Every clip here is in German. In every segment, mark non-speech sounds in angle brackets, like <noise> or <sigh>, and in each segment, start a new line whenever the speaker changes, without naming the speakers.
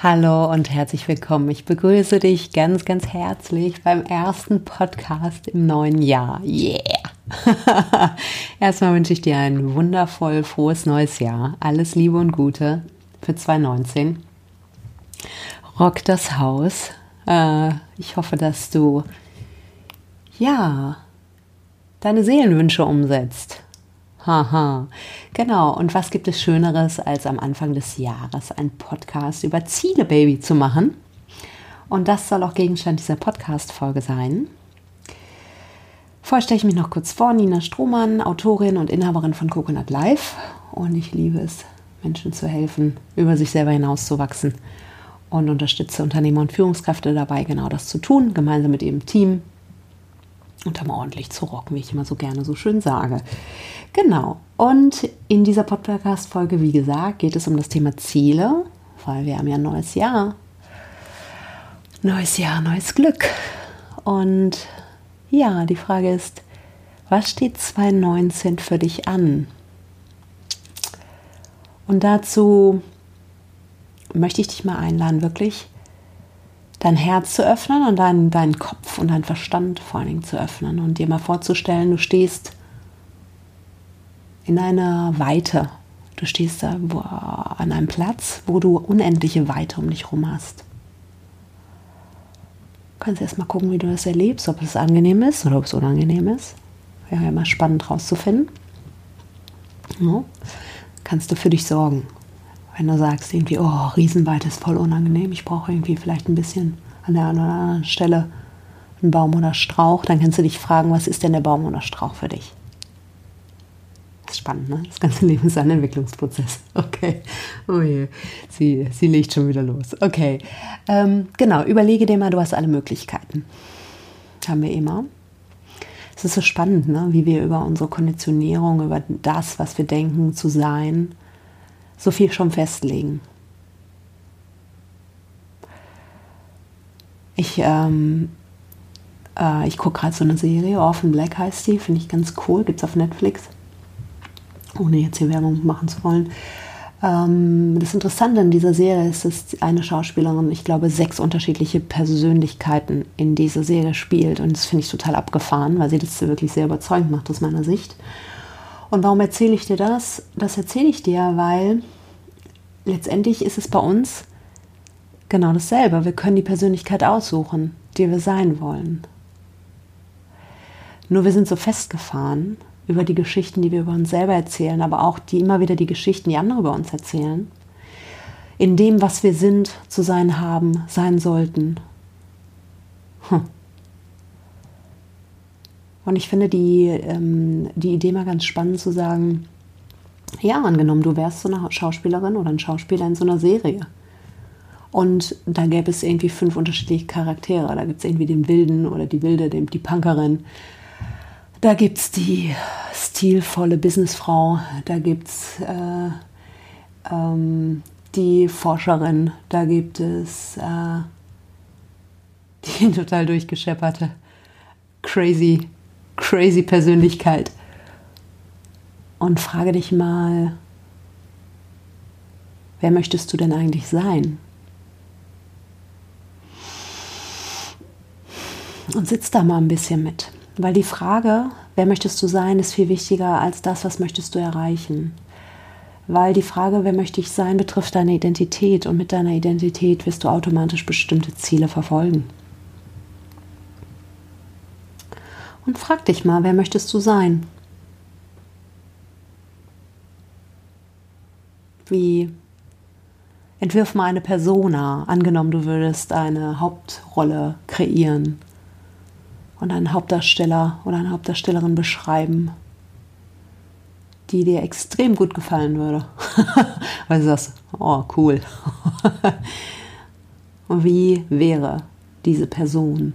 Hallo und herzlich willkommen. Ich begrüße dich ganz, ganz herzlich beim ersten Podcast im neuen Jahr. Yeah! <laughs> Erstmal wünsche ich dir ein wundervoll frohes neues Jahr. Alles Liebe und Gute für 2019. Rock das Haus. Äh, ich hoffe, dass du ja deine Seelenwünsche umsetzt Haha, genau. Und was gibt es Schöneres, als am Anfang des Jahres einen Podcast über Ziele, Baby, zu machen? Und das soll auch Gegenstand dieser Podcast-Folge sein. Vorher stelle ich mich noch kurz vor. Nina Strohmann, Autorin und Inhaberin von Coconut Life. Und ich liebe es, Menschen zu helfen, über sich selber hinauszuwachsen. Und unterstütze Unternehmer und Führungskräfte dabei, genau das zu tun, gemeinsam mit ihrem Team dann ordentlich zu rocken, wie ich immer so gerne so schön sage. Genau. Und in dieser Podcast-Folge, wie gesagt, geht es um das Thema Ziele, weil wir haben ja ein neues Jahr. Neues Jahr, neues Glück. Und ja, die Frage ist, was steht 2019 für dich an? Und dazu möchte ich dich mal einladen, wirklich dein Herz zu öffnen und deinen, deinen Kopf und deinen Verstand vor allen Dingen zu öffnen und dir mal vorzustellen, du stehst in einer Weite. Du stehst da an einem Platz, wo du unendliche Weite um dich herum hast. Du kannst erst mal gucken, wie du das erlebst, ob es angenehm ist oder ob es unangenehm ist. Wäre ja immer spannend rauszufinden. Ja. Kannst du für dich sorgen. Wenn du sagst irgendwie, oh, Riesenweite ist voll unangenehm, ich brauche irgendwie vielleicht ein bisschen an der einen oder anderen Stelle einen Baum oder Strauch, dann kannst du dich fragen, was ist denn der Baum oder Strauch für dich? Das ist spannend, ne? Das ganze <laughs> Leben ist ein Entwicklungsprozess. Okay. Oh je. Sie, sie legt schon wieder los. Okay. Ähm, genau, überlege dir mal, du hast alle Möglichkeiten. Haben wir immer. Es ist so spannend, ne? wie wir über unsere Konditionierung, über das, was wir denken zu sein, so viel schon festlegen. Ich, ähm, äh, ich gucke gerade so eine Serie, Orphan Black heißt die, finde ich ganz cool, gibt es auf Netflix, ohne jetzt hier Werbung machen zu wollen. Ähm, das Interessante an dieser Serie ist, dass eine Schauspielerin, ich glaube, sechs unterschiedliche Persönlichkeiten in dieser Serie spielt und das finde ich total abgefahren, weil sie das wirklich sehr überzeugend macht aus meiner Sicht. Und warum erzähle ich dir das? Das erzähle ich dir, weil letztendlich ist es bei uns genau dasselbe. Wir können die Persönlichkeit aussuchen, die wir sein wollen. Nur wir sind so festgefahren über die Geschichten, die wir über uns selber erzählen, aber auch die immer wieder die Geschichten, die andere über uns erzählen. In dem, was wir sind, zu sein haben, sein sollten. Hm. Und ich finde die, ähm, die Idee mal ganz spannend zu sagen, ja, angenommen, du wärst so eine Schauspielerin oder ein Schauspieler in so einer Serie. Und da gäbe es irgendwie fünf unterschiedliche Charaktere. Da gibt es irgendwie den Wilden oder die Wilde, die Punkerin. Da gibt es die stilvolle Businessfrau. Da gibt es äh, ähm, die Forscherin. Da gibt es äh, <laughs> die total durchgeschepperte, crazy crazy Persönlichkeit. Und frage dich mal, wer möchtest du denn eigentlich sein? Und sitz da mal ein bisschen mit. Weil die Frage, wer möchtest du sein, ist viel wichtiger als das, was möchtest du erreichen. Weil die Frage, wer möchte ich sein, betrifft deine Identität und mit deiner Identität wirst du automatisch bestimmte Ziele verfolgen. Und frag dich mal, wer möchtest du sein? Wie entwirf mal eine Persona, angenommen du würdest eine Hauptrolle kreieren und einen Hauptdarsteller oder eine Hauptdarstellerin beschreiben, die dir extrem gut gefallen würde. <laughs> Weil du sagst, oh cool. <laughs> und wie wäre diese Person?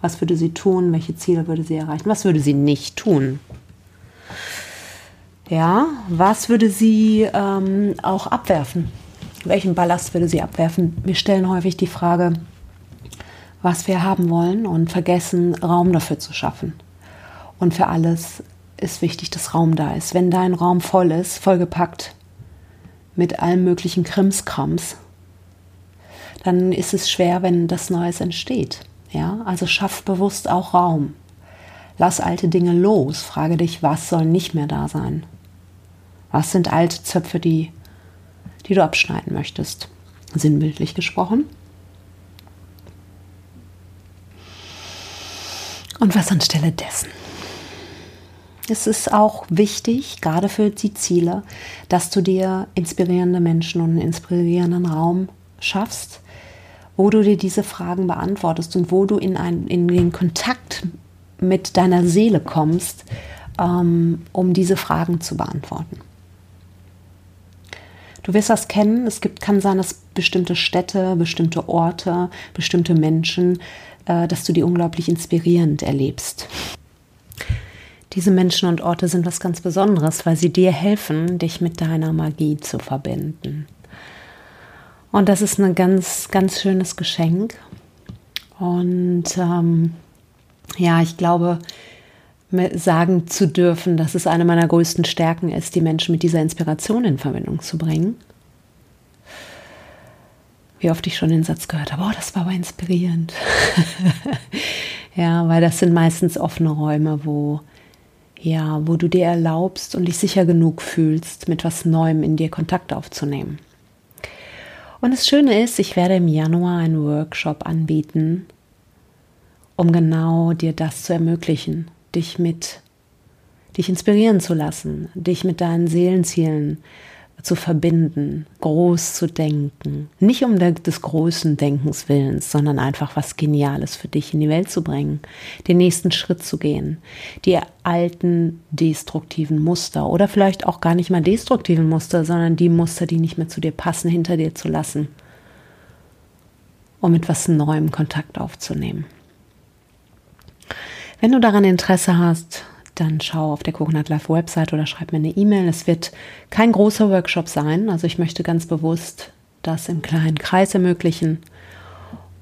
Was würde sie tun? Welche Ziele würde sie erreichen? Was würde sie nicht tun? Ja, was würde sie ähm, auch abwerfen? Welchen Ballast würde sie abwerfen? Wir stellen häufig die Frage, was wir haben wollen und vergessen, Raum dafür zu schaffen. Und für alles ist wichtig, dass Raum da ist. Wenn dein Raum voll ist, vollgepackt mit allem möglichen Krimskrams, dann ist es schwer, wenn das Neues entsteht. Ja, also schaff bewusst auch Raum. Lass alte Dinge los. Frage dich, was soll nicht mehr da sein? Was sind alte Zöpfe, die, die du abschneiden möchtest? Sinnbildlich gesprochen. Und was anstelle dessen? Es ist auch wichtig, gerade für die Ziele, dass du dir inspirierende Menschen und einen inspirierenden Raum schaffst, wo du dir diese Fragen beantwortest und wo du in, ein, in den Kontakt mit deiner Seele kommst, ähm, um diese Fragen zu beantworten. Du wirst das kennen. Es gibt, kann sein, dass bestimmte Städte, bestimmte Orte, bestimmte Menschen, äh, dass du die unglaublich inspirierend erlebst. Diese Menschen und Orte sind was ganz Besonderes, weil sie dir helfen, dich mit deiner Magie zu verbinden. Und das ist ein ganz, ganz schönes Geschenk. Und ähm, ja, ich glaube, sagen zu dürfen, dass es eine meiner größten Stärken ist, die Menschen mit dieser Inspiration in Verbindung zu bringen. Wie oft ich schon den Satz gehört habe, oh, das war aber inspirierend. <laughs> ja, weil das sind meistens offene Räume, wo ja, wo du dir erlaubst und dich sicher genug fühlst, mit was Neuem in dir Kontakt aufzunehmen. Und das Schöne ist, ich werde im Januar einen Workshop anbieten, um genau dir das zu ermöglichen, dich mit, dich inspirieren zu lassen, dich mit deinen Seelenzielen zu verbinden, groß zu denken. Nicht um des großen Denkens willens, sondern einfach was Geniales für dich in die Welt zu bringen, den nächsten Schritt zu gehen, die alten destruktiven Muster oder vielleicht auch gar nicht mal destruktiven Muster, sondern die Muster, die nicht mehr zu dir passen, hinter dir zu lassen, um mit was Neuem Kontakt aufzunehmen. Wenn du daran Interesse hast, dann schau auf der Coconut Life Website oder schreib mir eine E-Mail. Es wird kein großer Workshop sein. Also ich möchte ganz bewusst das im kleinen Kreis ermöglichen.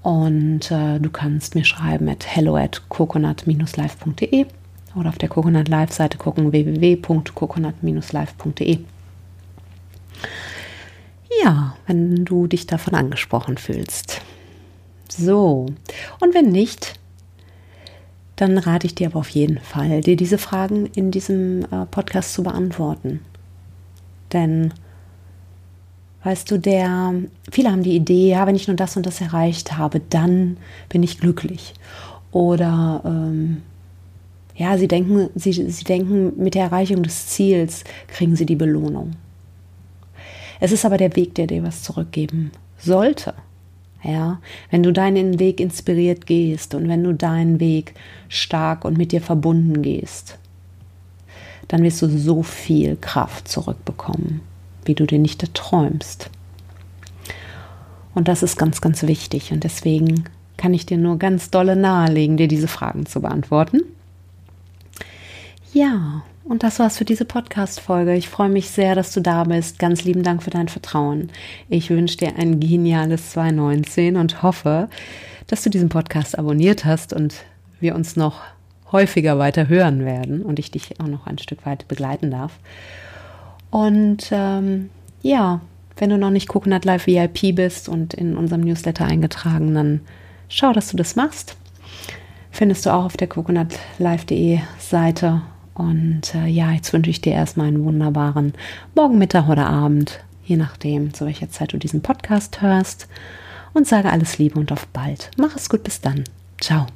Und äh, du kannst mir schreiben at hello at coconut-life.de oder auf der Coconut Live Seite gucken www.coconut-live.de. Ja, wenn du dich davon angesprochen fühlst. So, und wenn nicht, dann rate ich dir aber auf jeden Fall, dir diese Fragen in diesem äh, Podcast zu beantworten. Denn, weißt du, der, viele haben die Idee, ja, wenn ich nur das und das erreicht habe, dann bin ich glücklich. Oder, ähm, ja, sie denken, sie, sie denken, mit der Erreichung des Ziels kriegen sie die Belohnung. Es ist aber der Weg, der dir was zurückgeben sollte. Ja, wenn du deinen Weg inspiriert gehst und wenn du deinen Weg stark und mit dir verbunden gehst, dann wirst du so viel Kraft zurückbekommen, wie du dir nicht erträumst. Und das ist ganz, ganz wichtig. Und deswegen kann ich dir nur ganz dolle nahelegen, dir diese Fragen zu beantworten. Ja, und das war's für diese Podcast-Folge. Ich freue mich sehr, dass du da bist. Ganz lieben Dank für dein Vertrauen. Ich wünsche dir ein geniales 2019 und hoffe, dass du diesen Podcast abonniert hast und wir uns noch häufiger weiter hören werden und ich dich auch noch ein Stück weit begleiten darf. Und ähm, ja, wenn du noch nicht Coconut Live VIP bist und in unserem Newsletter eingetragen, dann schau, dass du das machst. Findest du auch auf der coconutlive.de Seite und äh, ja, jetzt wünsche ich dir erstmal einen wunderbaren Morgen, Mittag oder Abend, je nachdem, zu welcher Zeit du diesen Podcast hörst. Und sage alles Liebe und auf bald. Mach es gut, bis dann. Ciao.